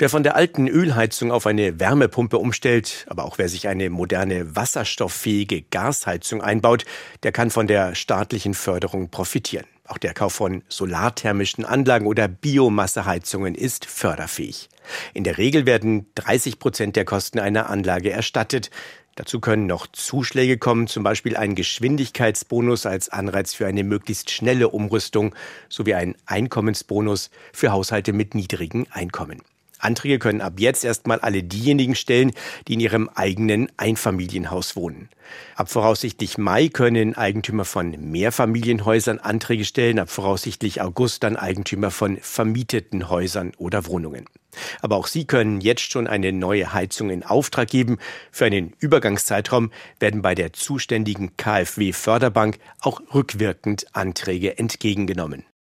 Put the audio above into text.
Wer von der alten Ölheizung auf eine Wärmepumpe umstellt, aber auch wer sich eine moderne wasserstofffähige Gasheizung einbaut, der kann von der staatlichen Förderung profitieren. Auch der Kauf von solarthermischen Anlagen oder Biomasseheizungen ist förderfähig. In der Regel werden 30 Prozent der Kosten einer Anlage erstattet. Dazu können noch Zuschläge kommen, zum Beispiel ein Geschwindigkeitsbonus als Anreiz für eine möglichst schnelle Umrüstung sowie ein Einkommensbonus für Haushalte mit niedrigen Einkommen. Anträge können ab jetzt erstmal alle diejenigen stellen, die in ihrem eigenen Einfamilienhaus wohnen. Ab voraussichtlich Mai können Eigentümer von Mehrfamilienhäusern Anträge stellen, ab voraussichtlich August dann Eigentümer von vermieteten Häusern oder Wohnungen. Aber auch Sie können jetzt schon eine neue Heizung in Auftrag geben. Für einen Übergangszeitraum werden bei der zuständigen KfW Förderbank auch rückwirkend Anträge entgegengenommen.